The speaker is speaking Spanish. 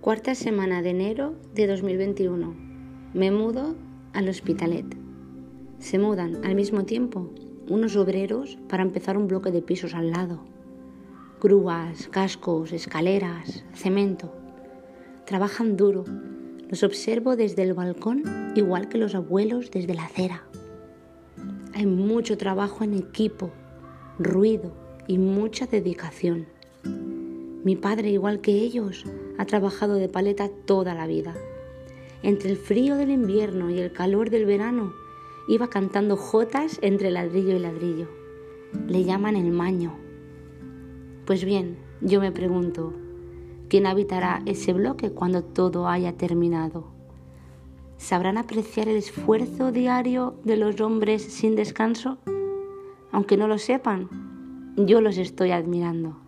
Cuarta semana de enero de 2021. Me mudo al Hospitalet. Se mudan al mismo tiempo unos obreros para empezar un bloque de pisos al lado. Grúas, cascos, escaleras, cemento. Trabajan duro. Los observo desde el balcón igual que los abuelos desde la acera. Hay mucho trabajo en equipo, ruido y mucha dedicación. Mi padre, igual que ellos, ha trabajado de paleta toda la vida. Entre el frío del invierno y el calor del verano, iba cantando jotas entre ladrillo y ladrillo. Le llaman el maño. Pues bien, yo me pregunto, ¿quién habitará ese bloque cuando todo haya terminado? ¿Sabrán apreciar el esfuerzo diario de los hombres sin descanso? Aunque no lo sepan, yo los estoy admirando.